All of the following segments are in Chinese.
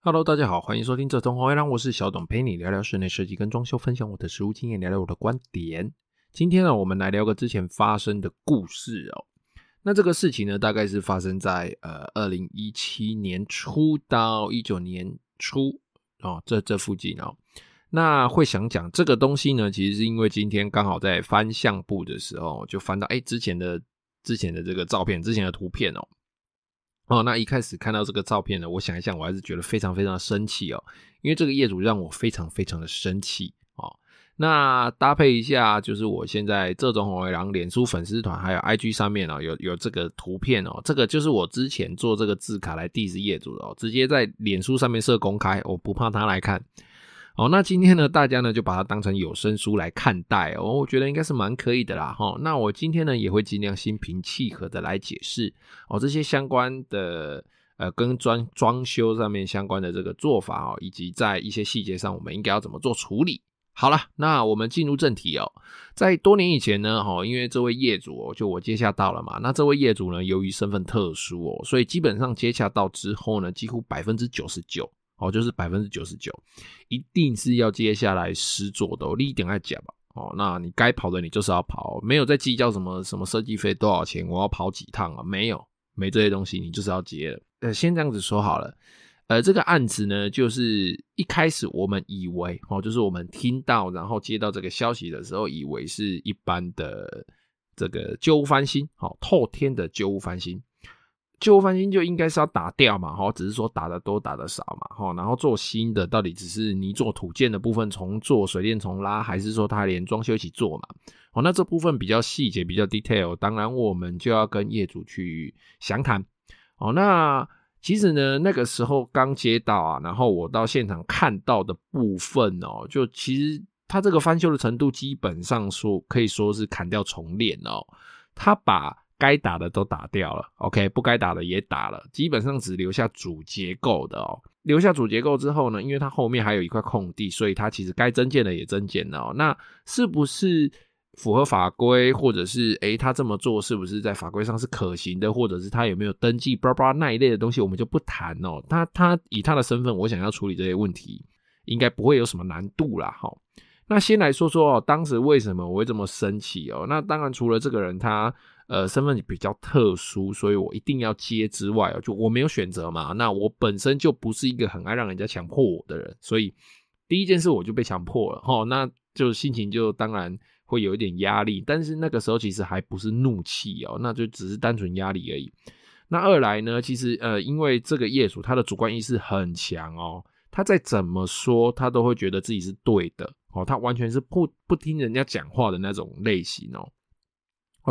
Hello，大家好，欢迎收听这通红月亮，我是小董，陪你聊聊室内设计跟装修，分享我的实务经验，聊聊我的观点。今天呢，我们来聊个之前发生的故事哦。那这个事情呢，大概是发生在呃二零一七年初到一九年初哦，这这附近哦。那会想讲这个东西呢，其实是因为今天刚好在翻相簿的时候，就翻到哎之前的之前的这个照片，之前的图片哦。哦，那一开始看到这个照片呢，我想一想，我还是觉得非常非常的生气哦，因为这个业主让我非常非常的生气哦。那搭配一下，就是我现在这种红尾狼脸书粉丝团还有 IG 上面哦，有有这个图片哦，这个就是我之前做这个字卡来 diss 业主的哦，直接在脸书上面设公开，我不怕他来看。哦，那今天呢，大家呢就把它当成有声书来看待哦，我觉得应该是蛮可以的啦哈。那我今天呢也会尽量心平气和的来解释哦，这些相关的呃跟装装修上面相关的这个做法哦，以及在一些细节上我们应该要怎么做处理。好了，那我们进入正题哦。在多年以前呢，哈，因为这位业主哦，就我接洽到了嘛，那这位业主呢，由于身份特殊哦，所以基本上接洽到之后呢，几乎百分之九十九。哦，就是百分之九十九，一定是要接下来施作的，你一定要讲吧。哦，那你该跑的你就是要跑，没有在计较什么什么设计费多少钱，我要跑几趟啊？没有，没这些东西，你就是要接了。呃，先这样子说好了。呃，这个案子呢，就是一开始我们以为，哦，就是我们听到然后接到这个消息的时候，以为是一般的这个旧屋翻新，好，透天的旧屋翻新。旧翻新就应该是要打掉嘛，哈，只是说打的多打的少嘛，哈，然后做新的到底只是泥做土建的部分重做，水电重拉，还是说他连装修一起做嘛？哦，那这部分比较细节，比较 detail，当然我们就要跟业主去详谈。哦，那其实呢，那个时候刚接到啊，然后我到现场看到的部分哦，就其实他这个翻修的程度基本上说可以说是砍掉重练哦，他把。该打的都打掉了，OK，不该打的也打了，基本上只留下主结构的哦。留下主结构之后呢，因为它后面还有一块空地，所以它其实该增建的也增建了哦。那是不是符合法规，或者是诶，他这么做是不是在法规上是可行的，或者是他有没有登记，巴拉巴拉那一类的东西，我们就不谈哦。他他以他的身份，我想要处理这些问题，应该不会有什么难度啦。哈。那先来说说哦，当时为什么我会这么生气哦？那当然除了这个人他。呃，身份比较特殊，所以我一定要接之外哦，就我没有选择嘛。那我本身就不是一个很爱让人家强迫我的人，所以第一件事我就被强迫了哦，那就心情就当然会有一点压力。但是那个时候其实还不是怒气哦，那就只是单纯压力而已。那二来呢，其实呃，因为这个业主他的主观意识很强哦，他再怎么说他都会觉得自己是对的哦，他完全是不不听人家讲话的那种类型哦。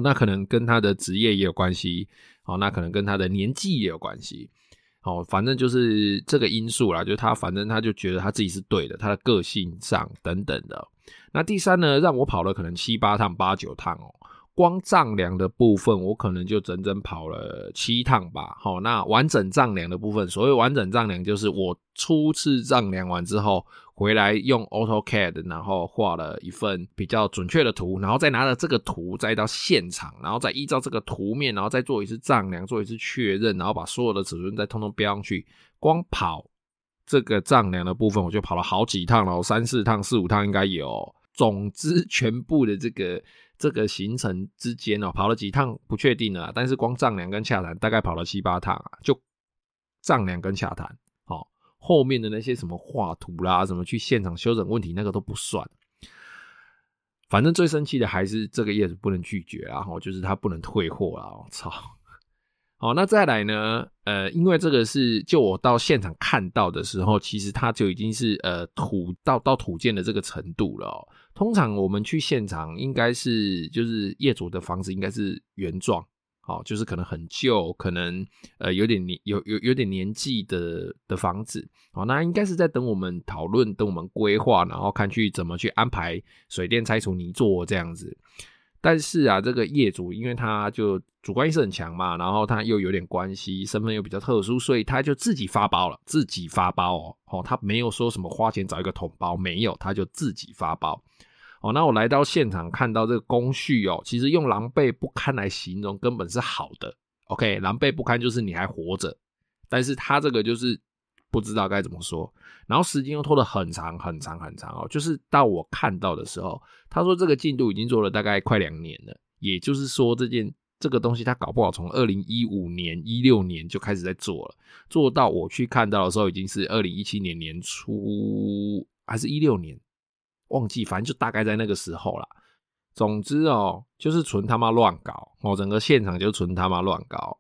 那可能跟他的职业也有关系，哦，那可能跟他的年纪也有关系，哦，反正就是这个因素啦，就他反正他就觉得他自己是对的，他的个性上等等的。那第三呢，让我跑了可能七八趟、八九趟哦。光丈量的部分，我可能就整整跑了七趟吧。好，那完整丈量的部分，所谓完整丈量，就是我初次丈量完之后，回来用 AutoCAD，然后画了一份比较准确的图，然后再拿着这个图再到现场，然后再依照这个图面，然后再做一次丈量，做一次确认，然后把所有的尺寸再通通标上去。光跑这个丈量的部分，我就跑了好几趟了，三四趟、四五趟应该有。总之，全部的这个。这个行程之间哦，跑了几趟不确定了，但是光丈量跟洽谈大概跑了七八趟啊，就丈量跟洽谈，后面的那些什么画图啦，什么去现场修整问题那个都不算。反正最生气的还是这个业主不能拒绝啊，然后就是他不能退货啊，我操！好，那再来呢？呃，因为这个是就我到现场看到的时候，其实它就已经是呃土到到土建的这个程度了。通常我们去现场，应该是就是业主的房子应该是原状，好，就是可能很旧，可能呃有点年有有有点年纪的的房子，好，那应该是在等我们讨论，等我们规划，然后看去怎么去安排水电拆除泥做这样子。但是啊，这个业主因为他就主观意识很强嘛，然后他又有点关系，身份又比较特殊，所以他就自己发包了，自己发包哦，哦，他没有说什么花钱找一个统包，没有，他就自己发包。哦，那我来到现场看到这个工序哦，其实用狼狈不堪来形容根本是好的。OK，狼狈不堪就是你还活着，但是他这个就是不知道该怎么说。然后时间又拖得很长很长很长哦，就是到我看到的时候，他说这个进度已经做了大概快两年了，也就是说这件这个东西他搞不好从二零一五年一六年就开始在做了，做到我去看到的时候已经是二零一七年年初还是一六年，忘记，反正就大概在那个时候啦。总之哦，就是纯他妈乱搞哦，整个现场就纯他妈乱搞。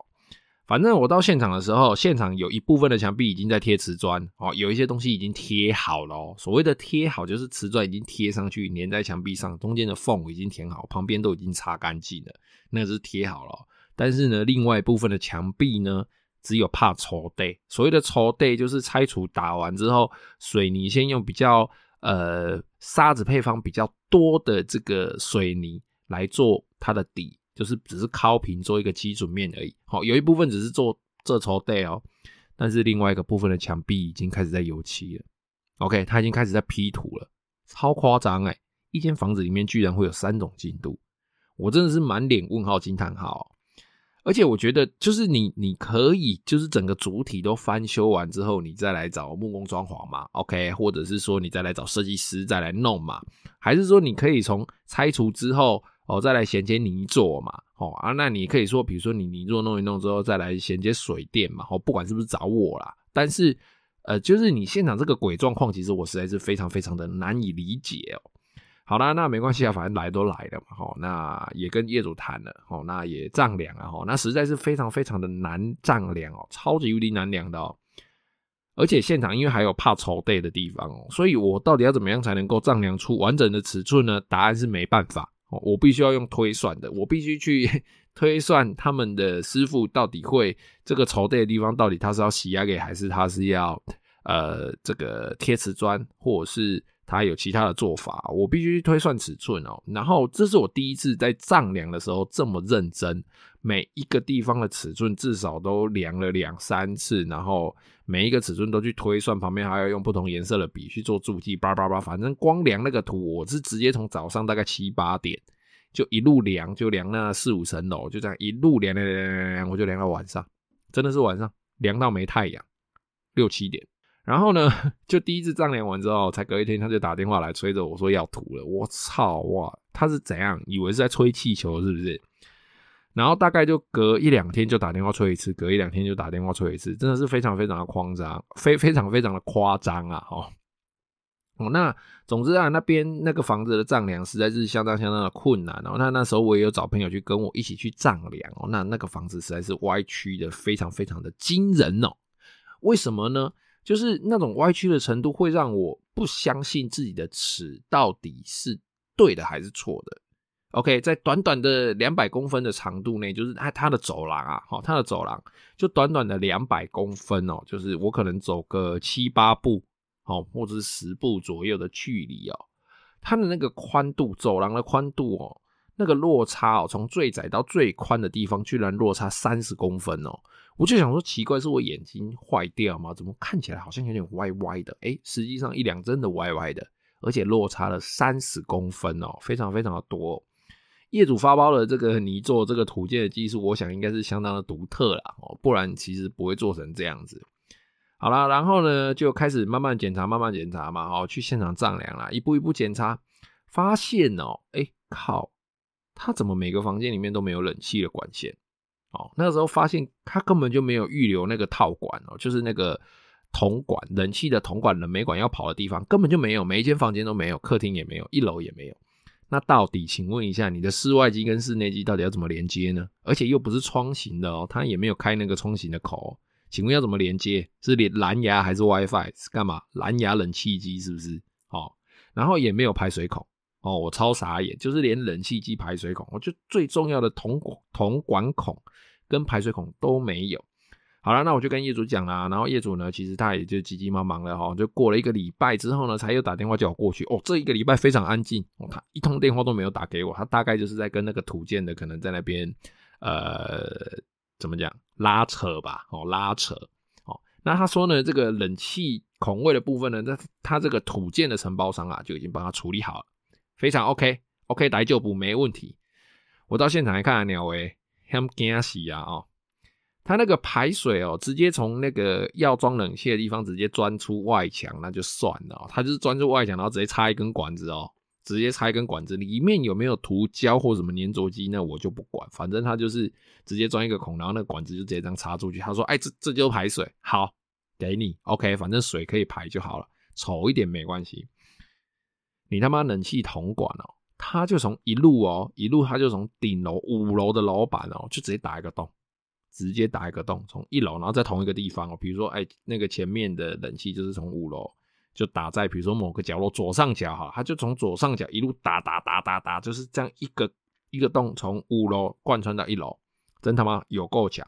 反正我到现场的时候，现场有一部分的墙壁已经在贴瓷砖哦，有一些东西已经贴好了哦。所谓的贴好，就是瓷砖已经贴上去，粘在墙壁上，中间的缝已经填好，旁边都已经擦干净了，那是贴好了。但是呢，另外一部分的墙壁呢，只有怕抽地。所谓的抽地，就是拆除打完之后，水泥先用比较呃沙子配方比较多的这个水泥来做它的底。就是只是敲平做一个基准面而已，好，有一部分只是做这抽地哦，但是另外一个部分的墙壁已经开始在油漆了，OK，它已经开始在 P 图了，超夸张哎！一间房子里面居然会有三种进度，我真的是满脸问号惊叹号，而且我觉得就是你你可以就是整个主体都翻修完之后，你再来找木工装潢嘛，OK，或者是说你再来找设计师再来弄嘛，还是说你可以从拆除之后。哦，再来衔接泥作嘛，哦啊，那你可以说，比如说你泥作弄一弄之后，再来衔接水电嘛，哦，不管是不是找我啦，但是，呃，就是你现场这个鬼状况，其实我实在是非常非常的难以理解哦。好啦，那没关系啊，反正来都来了嘛，哦，那也跟业主谈了，哦，那也丈量啊，哦，那实在是非常非常的难丈量哦，超级无敌难量的哦，而且现场因为还有怕抽地的地方哦，所以我到底要怎么样才能够丈量出完整的尺寸呢？答案是没办法哦。我必须要用推算的，我必须去 推算他们的师傅到底会这个抽地的地方，到底他是要洗压给，还是他是要呃这个贴瓷砖，或者是他有其他的做法，我必须推算尺寸哦。然后这是我第一次在丈量的时候这么认真。每一个地方的尺寸至少都量了两三次，然后每一个尺寸都去推算，旁边还要用不同颜色的笔去做注记，叭叭叭，反正光量那个图，我是直接从早上大概七八点就一路量，就量那四五层楼，就这样一路量量量量量，我就量到晚上，真的是晚上量到没太阳，六七点。然后呢，就第一次丈量完之后，才隔一天他就打电话来催着我说要图了，我操哇，他是怎样？以为是在吹气球是不是？然后大概就隔一两天就打电话催一次，隔一两天就打电话催一次，真的是非常非常的夸张，非非常非常的夸张啊！哦，哦，那总之啊，那边那个房子的丈量实在是相当相当的困难哦。那那时候我也有找朋友去跟我一起去丈量哦。那那个房子实在是歪曲的非常非常的惊人哦。为什么呢？就是那种歪曲的程度会让我不相信自己的尺到底是对的还是错的。OK，在短短的两百公分的长度内，就是它它的走廊啊，好，它的走廊就短短的两百公分哦，就是我可能走个七八步，哦，或者是十步左右的距离哦，它的那个宽度，走廊的宽度哦，那个落差哦，从最窄到最宽的地方居然落差三十公分哦，我就想说奇怪，是我眼睛坏掉吗？怎么看起来好像有点歪歪的？诶，实际上一两真的歪歪的，而且落差了三十公分哦，非常非常的多哦。业主发包的这个泥做这个土建的技术，我想应该是相当的独特啦，哦，不然其实不会做成这样子。好啦，然后呢就开始慢慢检查，慢慢检查嘛，哦，去现场丈量啦，一步一步检查，发现哦，哎靠，他怎么每个房间里面都没有冷气的管线？哦，那个时候发现他根本就没有预留那个套管哦，就是那个铜管，冷气的铜管、冷媒管要跑的地方根本就没有，每一间房间都没有，客厅也没有，一楼也没有。那到底，请问一下，你的室外机跟室内机到底要怎么连接呢？而且又不是窗型的哦，它也没有开那个窗型的口，请问要怎么连接？是连蓝牙还是 WiFi？是干嘛？蓝牙冷气机是不是？哦，然后也没有排水孔哦，我超傻眼，就是连冷气机排水孔，我就最重要的铜铜管孔跟排水孔都没有。好了，那我就跟业主讲啦，然后业主呢，其实他也就急急忙忙了哈，就过了一个礼拜之后呢，才又打电话叫我过去。哦，这一个礼拜非常安静，哦，他一通电话都没有打给我，他大概就是在跟那个土建的可能在那边，呃，怎么讲拉扯吧，哦，拉扯，哦，那他说呢，这个冷气孔位的部分呢，那他这个土建的承包商啊，就已经帮他处理好了，非常 OK，OK，来就补没问题。我到现场来看，鸟维，很惊喜啊，哦。它那个排水哦，直接从那个要装冷气的地方直接钻出外墙，那就算了。它就是钻出外墙，然后直接插一根管子哦，直接插一根管子，里面有没有涂胶或什么粘着剂，那我就不管，反正它就是直接钻一个孔，然后那个管子就直接这样插出去。他说：“哎，这这就排水，好，给你，OK，反正水可以排就好了，丑一点没关系。”你他妈冷气铜管哦，他就从一路哦，一路他就从顶楼五楼的楼板哦，就直接打一个洞，直接打一个洞，从一楼，然后在同一个地方哦，比如说哎，那个前面的冷气就是从五楼就打在比如说某个角落左上角哈，他就从左上角一路打打打打打，就是这样一个一个洞从五楼贯穿到一楼，真他妈有够强。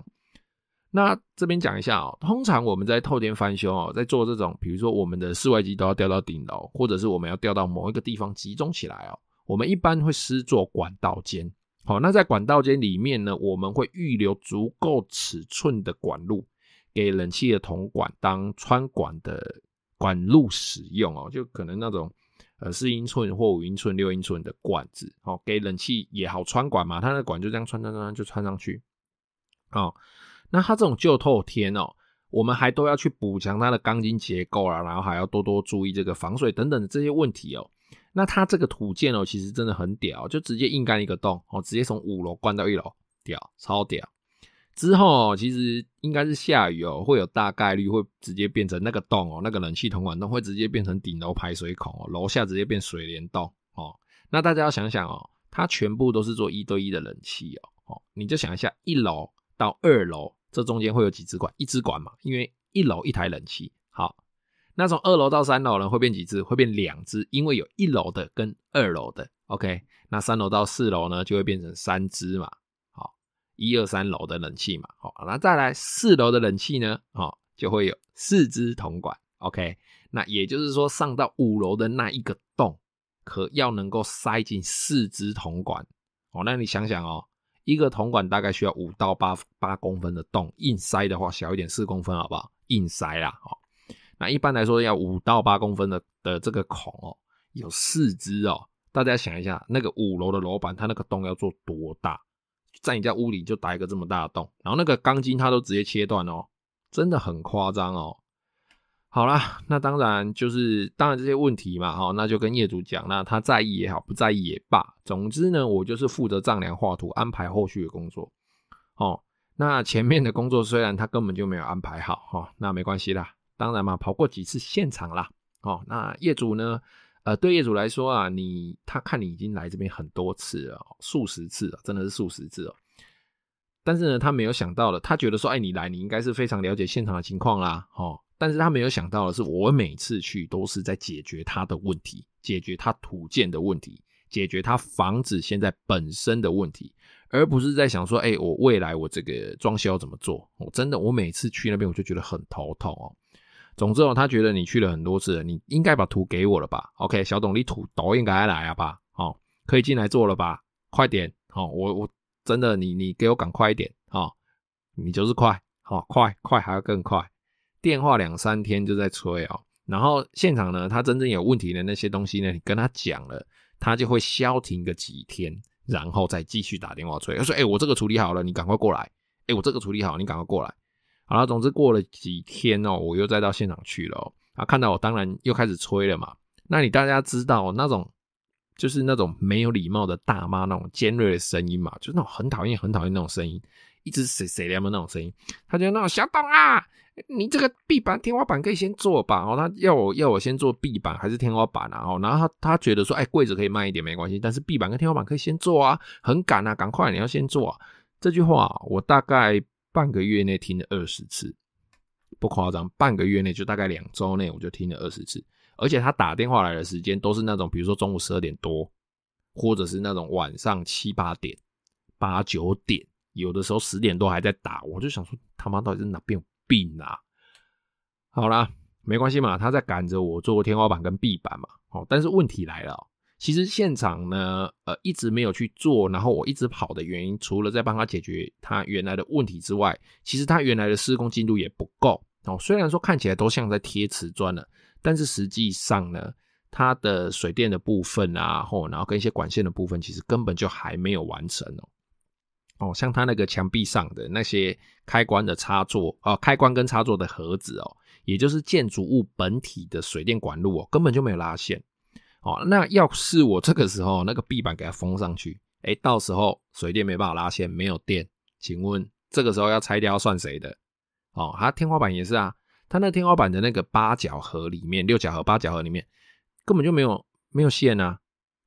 那这边讲一下哦，通常我们在透天翻修哦，在做这种，比如说我们的室外机都要吊到顶楼，或者是我们要吊到某一个地方集中起来哦，我们一般会施作管道间。好，那在管道间里面呢，我们会预留足够尺寸的管路给冷气的铜管当穿管的管路使用哦，就可能那种呃四英寸或五英寸、六英寸的管子，哦，给冷气也好穿管嘛，它的管就这样穿穿穿就穿上去，哦。那它这种旧透天哦，我们还都要去补强它的钢筋结构啊，然后还要多多注意这个防水等等的这些问题哦。那它这个土建哦，其实真的很屌，就直接硬干一个洞哦，直接从五楼灌到一楼，屌，超屌。之后其实应该是下雨哦，会有大概率会直接变成那个洞哦，那个冷气铜管洞会直接变成顶楼排水孔哦，楼下直接变水帘洞哦。那大家要想想哦，它全部都是做一对一的冷气哦，哦，你就想一下，一楼到二楼。这中间会有几支管？一支管嘛，因为一楼一台冷气。好，那从二楼到三楼呢，会变几支？会变两支，因为有一楼的跟二楼的。OK，那三楼到四楼呢，就会变成三支嘛。好，一二三楼的冷气嘛。好，那再来四楼的冷气呢？好，就会有四支铜管。OK，那也就是说，上到五楼的那一个洞，可要能够塞进四支铜管。哦，那你想想哦。一个铜管大概需要五到八八公分的洞，硬塞的话小一点四公分，好不好？硬塞啦，哦，那一般来说要五到八公分的的这个孔哦，有四支哦。大家想一下，那个五楼的楼板，它那个洞要做多大？在你家屋里就打一个这么大的洞，然后那个钢筋它都直接切断哦，真的很夸张哦。好啦，那当然就是当然这些问题嘛，哈，那就跟业主讲，那他在意也好，不在意也罢，总之呢，我就是负责丈量画图，安排后续的工作，哦，那前面的工作虽然他根本就没有安排好，哈，那没关系啦，当然嘛，跑过几次现场啦，哦，那业主呢，呃，对业主来说啊，你他看你已经来这边很多次了，数十次了，真的是数十次哦，但是呢，他没有想到的，他觉得说，哎，你来，你应该是非常了解现场的情况啦，哦。但是他没有想到的是，我每次去都是在解决他的问题，解决他土建的问题，解决他房子现在本身的问题，而不是在想说，哎，我未来我这个装修要怎么做？我真的，我每次去那边我就觉得很头痛哦。总之哦，他觉得你去了很多次了，你应该把图给我了吧？OK，小董，你图都应该来了吧？好，可以进来做了吧？快点，好，我我真的，你你给我赶快一点啊！你就是快，好，快快还要更快。电话两三天就在催哦，然后现场呢，他真正有问题的那些东西呢，你跟他讲了，他就会消停个几天，然后再继续打电话催。他说：“哎，我这个处理好了，你赶快过来。哎，我这个处理好，你赶快过来。”好了，总之过了几天哦，我又再到现场去了哦。啊，看到我当然又开始催了嘛。那你大家知道那种就是那种没有礼貌的大妈那种尖锐的声音嘛，就是那种很讨厌、很讨厌那种声音，一直谁谁的那种声音，他就那种小董啊。你这个壁板、天花板可以先做吧？哦，他要我要我先做壁板还是天花板啊？哦，然后他他觉得说，哎，柜子可以慢一点没关系，但是壁板跟天花板可以先做啊，很赶啊，赶快你要先做啊。这句话我大概半个月内听了二十次，不夸张，半个月内就大概两周内我就听了二十次，而且他打电话来的时间都是那种，比如说中午十二点多，或者是那种晚上七八点、八九点，有的时候十点多还在打，我就想说他妈到底是哪边有？病啊，好啦，没关系嘛，他在赶着我做天花板跟壁板嘛，哦，但是问题来了，其实现场呢，呃，一直没有去做，然后我一直跑的原因，除了在帮他解决他原来的问题之外，其实他原来的施工进度也不够哦。虽然说看起来都像在贴瓷砖了，但是实际上呢，它的水电的部分啊，然后跟一些管线的部分，其实根本就还没有完成哦。哦，像它那个墙壁上的那些开关的插座哦，开关跟插座的盒子哦，也就是建筑物本体的水电管路哦，根本就没有拉线哦。那要是我这个时候那个壁板给它封上去，哎，到时候水电没办法拉线，没有电，请问这个时候要拆掉算谁的？哦，它天花板也是啊，它那天花板的那个八角盒里面，六角盒、八角盒里面根本就没有没有线啊。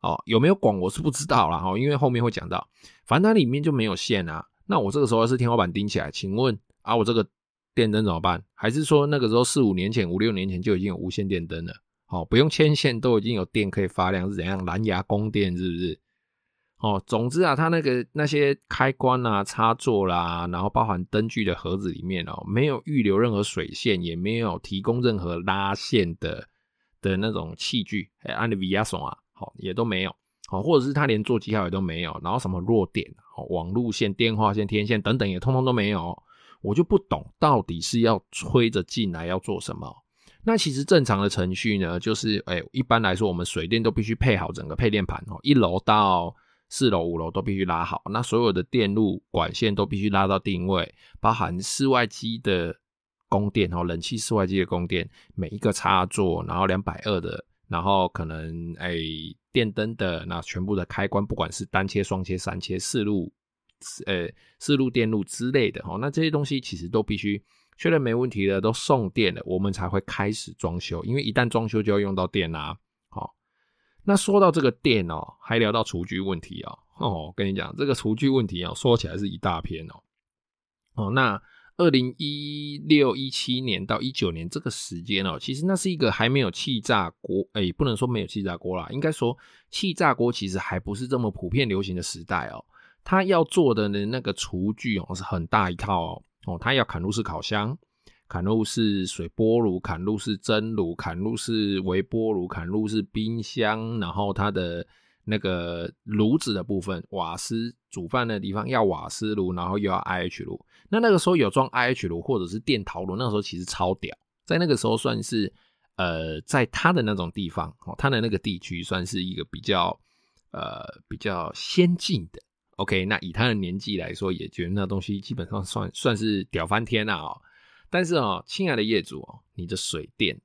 哦，有没有广我是不知道啦，哈，因为后面会讲到，反正它里面就没有线啊。那我这个时候是天花板钉起来，请问啊，我这个电灯怎么办？还是说那个时候四五年前、五六年前就已经有无线电灯了？哦，不用牵线都已经有电可以发亮，是怎样？蓝牙供电是不是？哦，总之啊，它那个那些开关啊、插座啦，然后包含灯具的盒子里面哦，没有预留任何水线，也没有提供任何拉线的的那种器具，哎，安的 V R 松也都没有，好，或者是他连座机号也都没有，然后什么弱点，网路线、电话线、天线等等也通通都没有，我就不懂到底是要吹着进来要做什么。那其实正常的程序呢，就是，哎，一般来说我们水电都必须配好整个配电盘哦，一楼到四楼、五楼都必须拉好，那所有的电路管线都必须拉到定位，包含室外机的供电哦，冷气室外机的供电，每一个插座，然后两百二的。然后可能哎，电灯的那全部的开关，不管是单切、双切、三切、四路，呃，四路电路之类的哦，那这些东西其实都必须确认没问题的，都送电了，我们才会开始装修。因为一旦装修就要用到电啦。好，那说到这个电哦，还聊到厨具问题哦。哦，跟你讲这个厨具问题哦，说起来是一大篇哦。哦，那。二零一六一七年到一九年这个时间哦，其实那是一个还没有气炸锅，哎，不能说没有气炸锅啦，应该说气炸锅其实还不是这么普遍流行的时代哦。他要做的呢，那个厨具哦，是很大一套哦，哦，他要砍入式烤箱，砍入式水波炉，砍入式蒸炉，砍入式微波炉，砍入式冰箱，然后它的。那个炉子的部分，瓦斯煮饭的地方要瓦斯炉，然后又要 IH 炉。那那个时候有装 IH 炉或者是电陶炉，那个时候其实超屌，在那个时候算是呃，在他的那种地方哦，他的那个地区算是一个比较呃比较先进的。OK，那以他的年纪来说，也觉得那东西基本上算算是屌翻天了哦。但是哦，亲爱的业主哦，你的水电。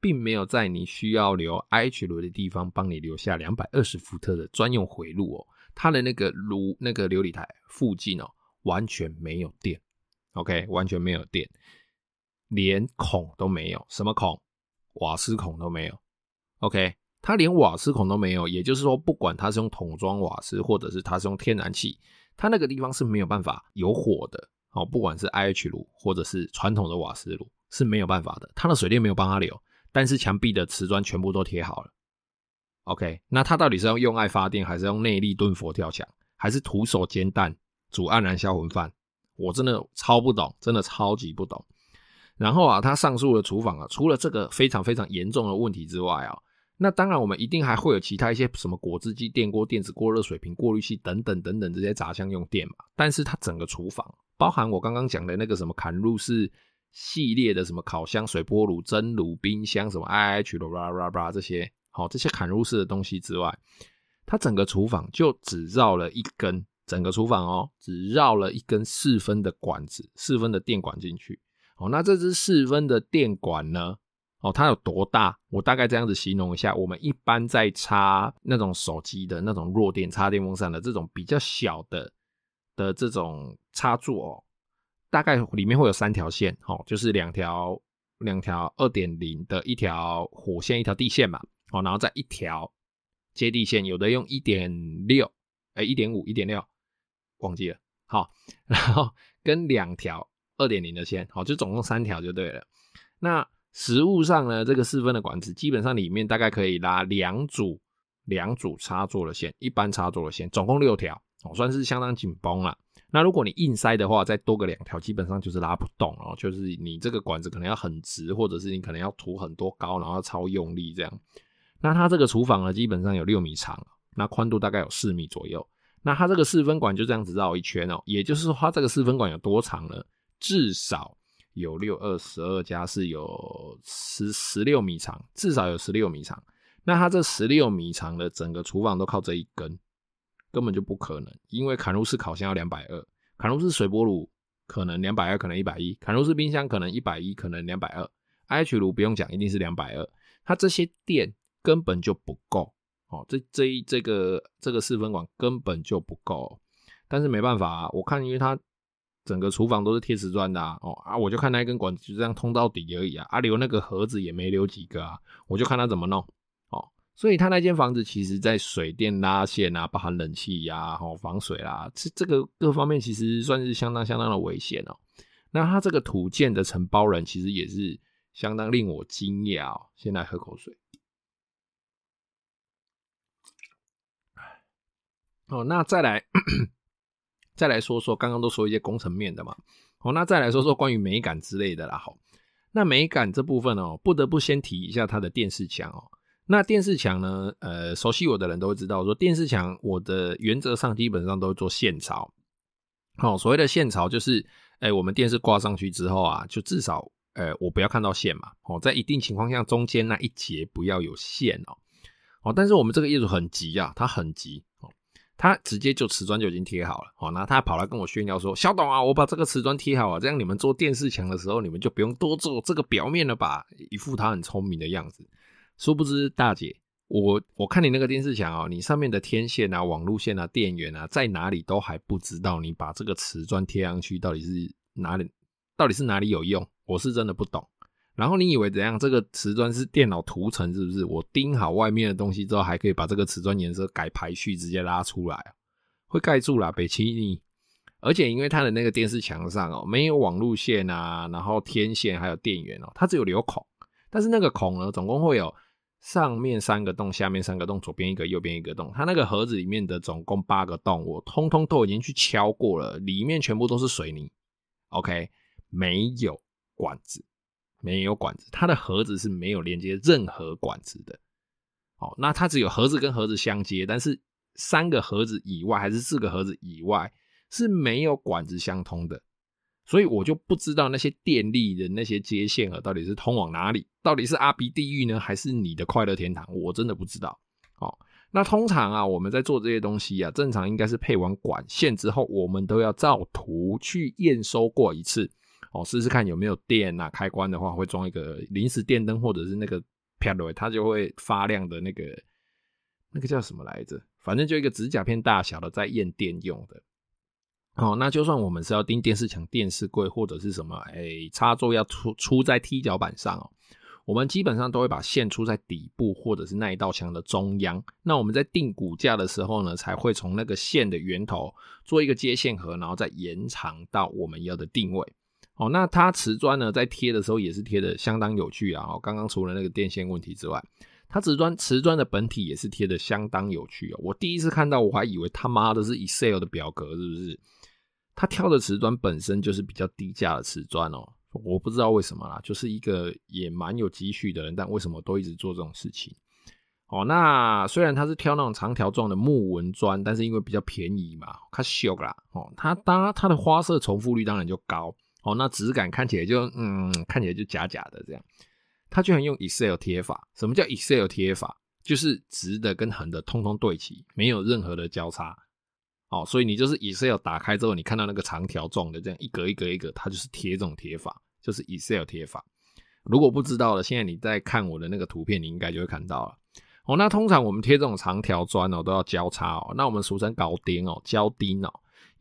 并没有在你需要留 IH 炉的地方帮你留下两百二十伏特的专用回路哦，它的那个炉那个琉璃台附近哦，完全没有电，OK，完全没有电，连孔都没有，什么孔？瓦斯孔都没有，OK，它连瓦斯孔都没有，也就是说，不管它是用桶装瓦斯，或者是它是用天然气，它那个地方是没有办法有火的。哦，不管是 IH 炉或者是传统的瓦斯炉是没有办法的，它的水电没有帮它留。但是墙壁的瓷砖全部都贴好了，OK，那它到底是要用爱发电，还是用内力蹲佛跳墙，还是徒手煎蛋煮黯然销魂饭？我真的超不懂，真的超级不懂。然后啊，他上述的厨房啊，除了这个非常非常严重的问题之外啊，那当然我们一定还会有其他一些什么果汁机、电锅、电子锅、热水瓶、过滤器等等等等这些杂项用电嘛。但是它整个厨房，包含我刚刚讲的那个什么砍入式。系列的什么烤箱、水波炉、蒸炉、冰箱，什么 IH 的啦啦啦这些，好，这些砍入式的东西之外，它整个厨房就只绕了一根，整个厨房哦，只绕了一根四分的管子，四分的电管进去。哦，那这支四分的电管呢？哦，它有多大？我大概这样子形容一下，我们一般在插那种手机的那种弱电插电风扇的这种比较小的的这种插座哦。大概里面会有三条线，哦，就是两条两条二点零的一条火线，一条地线嘛，哦，然后再一条接地线，有的用一点六，哎，一点五、一点六，忘记了，好，然后跟两条二点零的线，好，就总共三条就对了。那实物上呢，这个四分的管子基本上里面大概可以拉两组两组插座的线，一般插座的线，总共六条，哦，算是相当紧绷了。那如果你硬塞的话，再多个两条，基本上就是拉不动哦。就是你这个管子可能要很直，或者是你可能要涂很多膏，然后超用力这样。那它这个厨房呢，基本上有六米长，那宽度大概有四米左右。那它这个四分管就这样子绕一圈哦，也就是说它这个四分管有多长呢？至少有六二十二加是有十十六米长，至少有十六米长。那它这十六米长的整个厨房都靠这一根。根本就不可能，因为嵌入式烤箱要两百二，嵌入式水波炉可能两百二，可能一百一，嵌入式冰箱可能一百一，可能两百二，IH 炉不用讲，一定是两百二，它这些电根本就不够哦，这这一这个这个四分管根本就不够，但是没办法啊，我看因为它整个厨房都是贴瓷砖的啊，哦啊，我就看那一根管子就这样通到底而已啊，啊留那个盒子也没留几个啊，我就看他怎么弄哦。所以他那间房子其实，在水电拉线啊，包含冷气呀、啊、防水啦，这这个各方面其实算是相当相当的危险哦。那他这个土建的承包人其实也是相当令我惊讶哦。先来喝口水。哦，那再来再来说说，刚刚都说一些工程面的嘛。哦，那再来说说关于美感之类的啦。好，那美感这部分哦，不得不先提一下它的电视墙哦。那电视墙呢？呃，熟悉我的人都会知道，说电视墙我的原则上基本上都会做线槽。好，所谓的线槽就是，哎，我们电视挂上去之后啊，就至少，呃，我不要看到线嘛。哦，在一定情况下，中间那一节不要有线哦。哦，但是我们这个业主很急啊，他很急哦，他直接就瓷砖就已经贴好了。哦，那他跑来跟我炫耀说：“小董啊，我把这个瓷砖贴好了，这样你们做电视墙的时候，你们就不用多做这个表面了吧？”一副他很聪明的样子。殊不知，大姐，我我看你那个电视墙哦，你上面的天线啊、网路线啊、电源啊，在哪里都还不知道。你把这个瓷砖贴上去，到底是哪里？到底是哪里有用？我是真的不懂。然后你以为怎样？这个瓷砖是电脑涂层是不是？我钉好外面的东西之后，还可以把这个瓷砖颜色改排序，直接拉出来，会盖住啦，北齐你。而且因为它的那个电视墙上哦，没有网路线啊，然后天线还有电源哦，它只有留孔。但是那个孔呢，总共会有上面三个洞，下面三个洞，左边一个，右边一个洞。它那个盒子里面的总共八个洞，我通通都已经去敲过了，里面全部都是水泥。OK，没有管子，没有管子，它的盒子是没有连接任何管子的。哦，那它只有盒子跟盒子相接，但是三个盒子以外还是四个盒子以外是没有管子相通的。所以我就不知道那些电力的那些接线盒到底是通往哪里，到底是阿鼻地狱呢，还是你的快乐天堂？我真的不知道。哦，那通常啊，我们在做这些东西啊，正常应该是配完管线之后，我们都要照图去验收过一次，哦，试试看有没有电啊。开关的话会装一个临时电灯，或者是那个啪啦，它就会发亮的那个，那个叫什么来着？反正就一个指甲片大小的，在验电用的。哦，那就算我们是要钉电视墙、电视柜或者是什么，哎、插座要出出在踢脚板上哦，我们基本上都会把线出在底部或者是那一道墙的中央。那我们在定骨架的时候呢，才会从那个线的源头做一个接线盒，然后再延长到我们要的定位。哦，那它瓷砖呢，在贴的时候也是贴的相当有趣啊。哦，刚刚除了那个电线问题之外，它瓷砖瓷砖的本体也是贴的相当有趣哦。我第一次看到，我还以为他妈的是 Excel 的表格，是不是？他挑的瓷砖本身就是比较低价的瓷砖哦，我不知道为什么啦，就是一个也蛮有积蓄的人，但为什么都一直做这种事情？哦，那虽然他是挑那种长条状的木纹砖，但是因为比较便宜嘛，它秀啦，哦，它当然它的花色重复率当然就高，哦，那质感看起来就嗯，看起来就假假的这样。他居然用 Excel 贴法，什么叫 Excel 贴法？就是直的跟横的通通对齐，没有任何的交叉。哦，所以你就是 Excel 打开之后，你看到那个长条状的这样一格一格一格，它就是贴这种贴法，就是 Excel 贴法。如果不知道了，现在你在看我的那个图片，你应该就会看到了。哦，那通常我们贴这种长条砖哦，都要交叉哦，那我们俗称搞钉哦，交钉哦，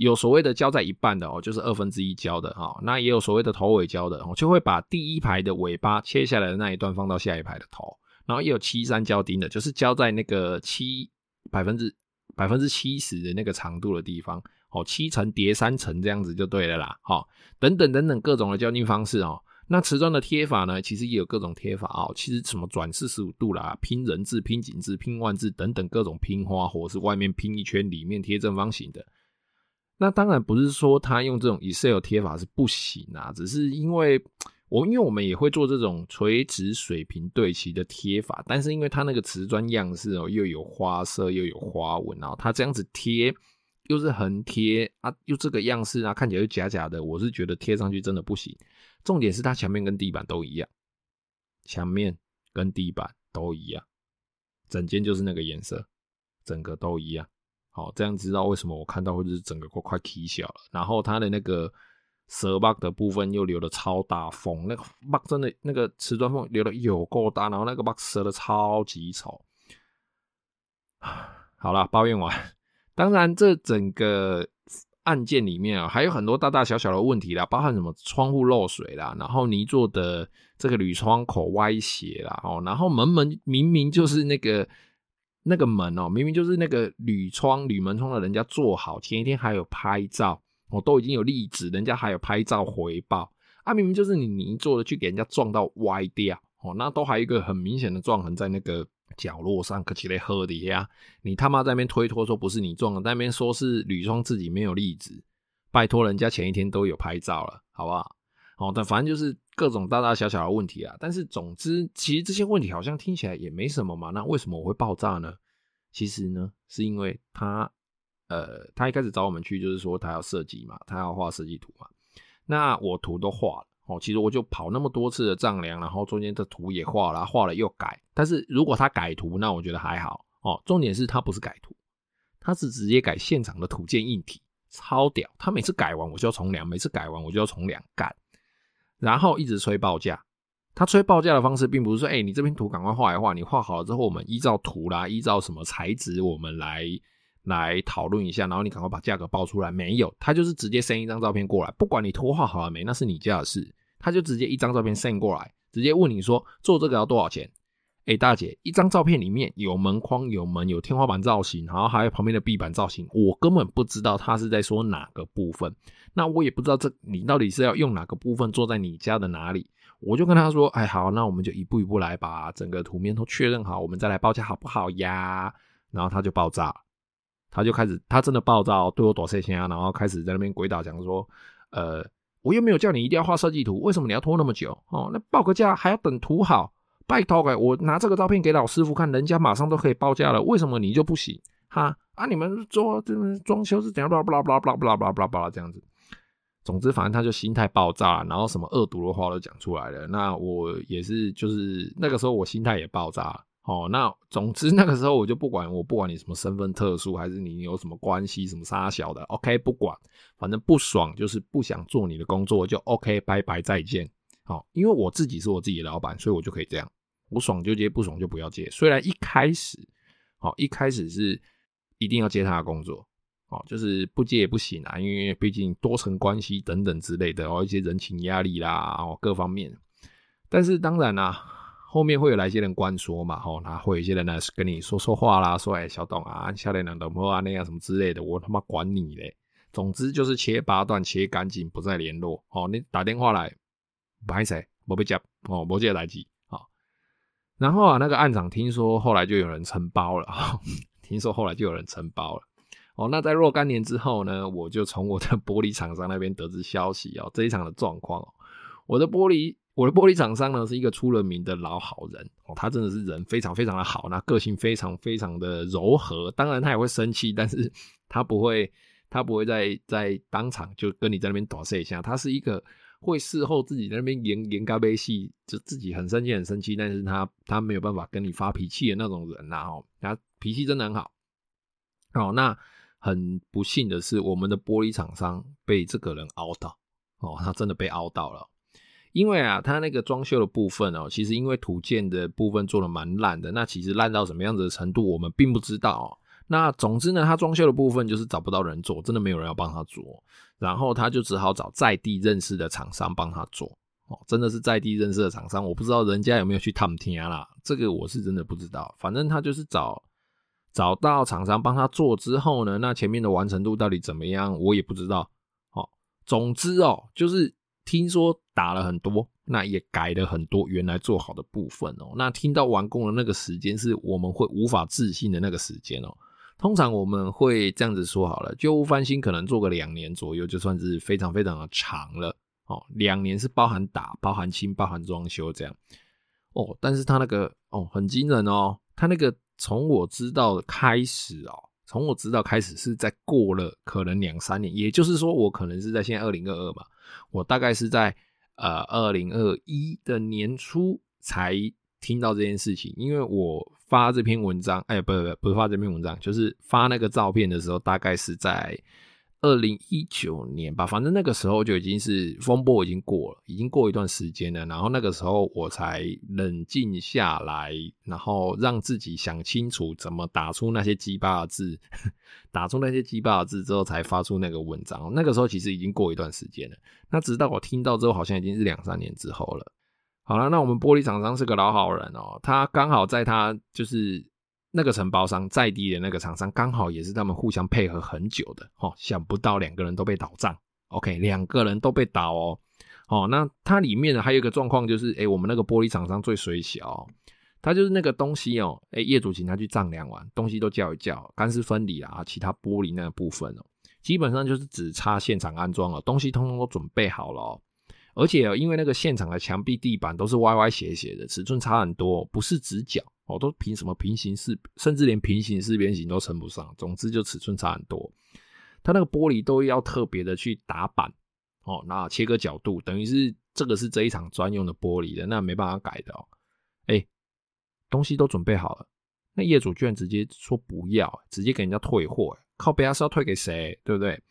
有所谓的交在一半的哦，就是二分之一交的哈，那也有所谓的头尾交的哦，就会把第一排的尾巴切下来的那一段放到下一排的头，然后也有七三交钉的，就是交在那个七百分之。百分之七十的那个长度的地方，哦，七层叠三层这样子就对了啦，好，等等等等各种的交钉方式哦。那瓷砖的贴法呢，其实也有各种贴法哦。其实什么转四十五度啦，拼人字、拼井字、拼万字等等各种拼花，或是外面拼一圈，里面贴正方形的。那当然不是说他用这种 Excel 贴法是不行啊，只是因为。我因为我们也会做这种垂直水平对齐的贴法，但是因为它那个瓷砖样式哦，又有花色又有花纹，然后它这样子贴又是横贴啊，又这个样式啊，看起来又假假的，我是觉得贴上去真的不行。重点是它墙面跟地板都一样，墙面跟地板都一样，整间就是那个颜色，整个都一样好，这样知道为什么我看到会是整个快快起小了。然后它的那个舌把的部分又留了超大缝，那个把真的那个瓷砖缝留的有够大，然后那个把舌的超级丑。好了，抱怨完。当然，这整个案件里面啊，还有很多大大小小的问题啦，包含什么窗户漏水啦，然后泥做的这个铝窗口歪斜啦，哦，然后门门明明就是那个。那个门哦，明明就是那个铝窗、铝门窗的，人家做好，前一天还有拍照，我都已经有例子，人家还有拍照回报啊，明明就是你泥做的，去给人家撞到歪掉哦，那都还有一个很明显的撞痕在那个角落上，可起来喝的呀，你他妈在那边推脱说不是你撞的，那边说是铝窗自己没有例子，拜托人家前一天都有拍照了，好不好？哦，但反正就是各种大大小小的问题啊。但是总之，其实这些问题好像听起来也没什么嘛。那为什么我会爆炸呢？其实呢，是因为他，呃，他一开始找我们去，就是说他要设计嘛，他要画设计图嘛。那我图都画了，哦，其实我就跑那么多次的丈量，然后中间的图也画了，画了又改。但是如果他改图，那我觉得还好哦。重点是他不是改图，他是直接改现场的图件硬体，超屌。他每次改完我就要重量，每次改完我就要重量干。然后一直催报价，他催报价的方式并不是说，哎、你这边图赶快画一画，你画好了之后，我们依照图啦，依照什么材质，我们来来讨论一下，然后你赶快把价格报出来。没有，他就是直接 send 一张照片过来，不管你图画好了没，那是你家的事，他就直接一张照片 send 过来，直接问你说做这个要多少钱。哎、大姐，一张照片里面有门框、有门、有天花板造型，然后还有旁边的壁板造型，我根本不知道他是在说哪个部分。那我也不知道这你到底是要用哪个部分做在你家的哪里。我就跟他说：“哎，好，那我们就一步一步来把整个图面都确认好，我们再来报价好不好呀？”然后他就爆炸，他就开始，他真的爆炸，对我躲塞先啊，然后开始在那边鬼打墙说：“呃，我又没有叫你一定要画设计图，为什么你要拖那么久？哦，那报个价还要等图好。”拜托，我拿这个照片给老师傅看，人家马上都可以报价了，为什么你就不行？哈？啊，你们做，这装修是怎样，巴拉巴拉巴拉巴拉巴拉巴拉这样子。总之反正他就心态爆炸，然后什么恶毒的话都讲出来了，那我也是，就是那个时候我心态也爆炸。哦，那总之那个时候我就不管，我不管你什么身份特殊，还是你有什么关系，什么啥小的，OK 不管，反正不爽就是不想做你的工作，就 OK 拜拜，再见。好，因为我自己是我自己的老板，所以我就可以这样，我爽就接，不爽就不要接。虽然一开始，好，一开始是一定要接他的工作，哦，就是不接也不行啊，因为毕竟多层关系等等之类的，哦，一些人情压力啦，哦，各方面。但是当然啦，后面会有来一些人关说嘛，哦，那会有一些人呢跟你说说话啦，说哎，小董啊，下列两等或啊那样什么之类的，我他妈管你嘞。总之就是切八段，切干净，不再联络。哦，你打电话来。不好意思，没被接哦，没接来及好。然后啊，那个案长听说后来就有人承包了，听说后来就有人承包了。哦，那在若干年之后呢，我就从我的玻璃厂商那边得知消息哦，这一场的状况。我的玻璃，我的玻璃厂商呢是一个出了名的老好人哦，他真的是人非常非常的好，那个性非常非常的柔和。当然他也会生气，但是他不会，他不会在在当场就跟你在那边打碎一下。他是一个。会事后自己在那边演演咖啡戏，就自己很生气很生气，但是他他没有办法跟你发脾气的那种人呐、啊、哦，他脾气真的很好。哦，那很不幸的是，我们的玻璃厂商被这个人凹到哦，他真的被凹到了。因为啊，他那个装修的部分哦，其实因为土建的部分做得蛮烂的，那其实烂到什么样子的程度，我们并不知道。那总之呢，他装修的部分就是找不到人做，真的没有人要帮他做，然后他就只好找在地认识的厂商帮他做。哦，真的是在地认识的厂商，我不知道人家有没有去探听啦，这个我是真的不知道。反正他就是找找到厂商帮他做之后呢，那前面的完成度到底怎么样，我也不知道。哦，总之哦，就是听说打了很多，那也改了很多原来做好的部分哦。那听到完工的那个时间是我们会无法置信的那个时间哦。通常我们会这样子说好了，旧屋翻新可能做个两年左右，就算是非常非常的长了哦。两年是包含打、包含清、包含装修这样哦。但是他那个哦很惊人哦，他那个从我知道的开始哦，从我知道开始是在过了可能两三年，也就是说我可能是在现在二零二二嘛，我大概是在呃二零二一的年初才听到这件事情，因为我。发这篇文章，哎，不不不，不是发这篇文章，就是发那个照片的时候，大概是在。二零一九年吧，反正那个时候就已经是风波已经过了，已经过一段时间了。然后那个时候我才冷静下来，然后让自己想清楚怎么打出那些鸡巴的字，打出那些鸡巴的字之后，才发出那个文章。那个时候其实已经过一段时间了。那直到我听到之后，好像已经是两三年之后了。好了，那我们玻璃厂商是个老好人哦，他刚好在他就是。那个承包商在地的那个厂商，刚好也是他们互相配合很久的哦。想不到两个人都被倒账，OK，两个人都被倒哦。哦，那它里面呢还有一个状况就是，哎，我们那个玻璃厂商最衰小，他就是那个东西哦，哎，业主请他去丈量完，东西都叫一叫，干湿分离啊，其他玻璃那个部分哦，基本上就是只差现场安装了，东西通通都准备好了哦。而且因为那个现场的墙壁、地板都是歪歪斜斜的，尺寸差很多，不是直角。哦，都凭什么平行四，甚至连平行四边形都称不上。总之就尺寸差很多，它那个玻璃都要特别的去打板哦，那切割角度，等于是这个是这一场专用的玻璃的，那没办法改的哦。哎、东西都准备好了，那业主居然直接说不要，直接给人家退货，靠北是要退给谁？对不对？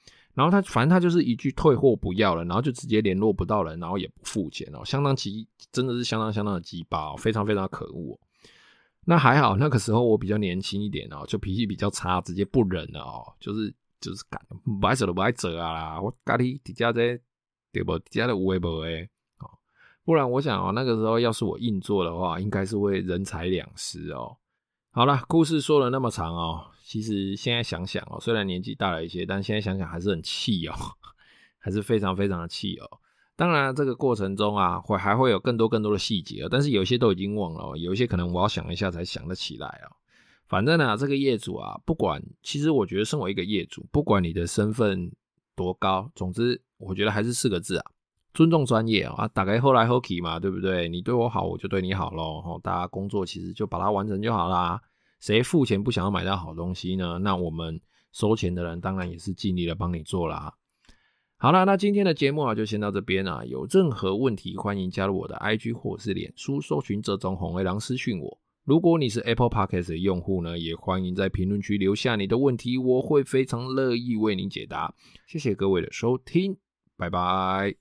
然后他反正他就是一句退货不要了，然后就直接联络不到人，然后也不付钱哦，相当奇，真的是相当相当的鸡巴，非常非常可恶。那还好，那个时候我比较年轻一点哦，就脾气比较差，直接不忍了哦，就是就是干，不爱走的不爱走啊，我咖喱底下在对不？底下的无为不为哦，不然我想哦，那个时候要是我硬做的话，应该是会人财两失哦。好了，故事说了那么长哦，其实现在想想哦，虽然年纪大了一些，但现在想想还是很气哦，还是非常非常的气哦。当然，这个过程中啊，会还会有更多更多的细节，但是有些都已经忘了，有一些可能我要想一下才想得起来哦。反正呢，这个业主啊，不管，其实我觉得身为一个业主，不管你的身份多高，总之我觉得还是四个字啊，尊重专业啊，大家好来好去嘛，对不对？你对我好，我就对你好喽。大家工作其实就把它完成就好啦。谁付钱不想要买到好东西呢？那我们收钱的人当然也是尽力的帮你做啦。好了，那今天的节目啊，就先到这边啊。有任何问题，欢迎加入我的 IG 或是脸书，搜寻这种红黑狼私讯我。如果你是 Apple Podcast 的用户呢，也欢迎在评论区留下你的问题，我会非常乐意为您解答。谢谢各位的收听，拜拜。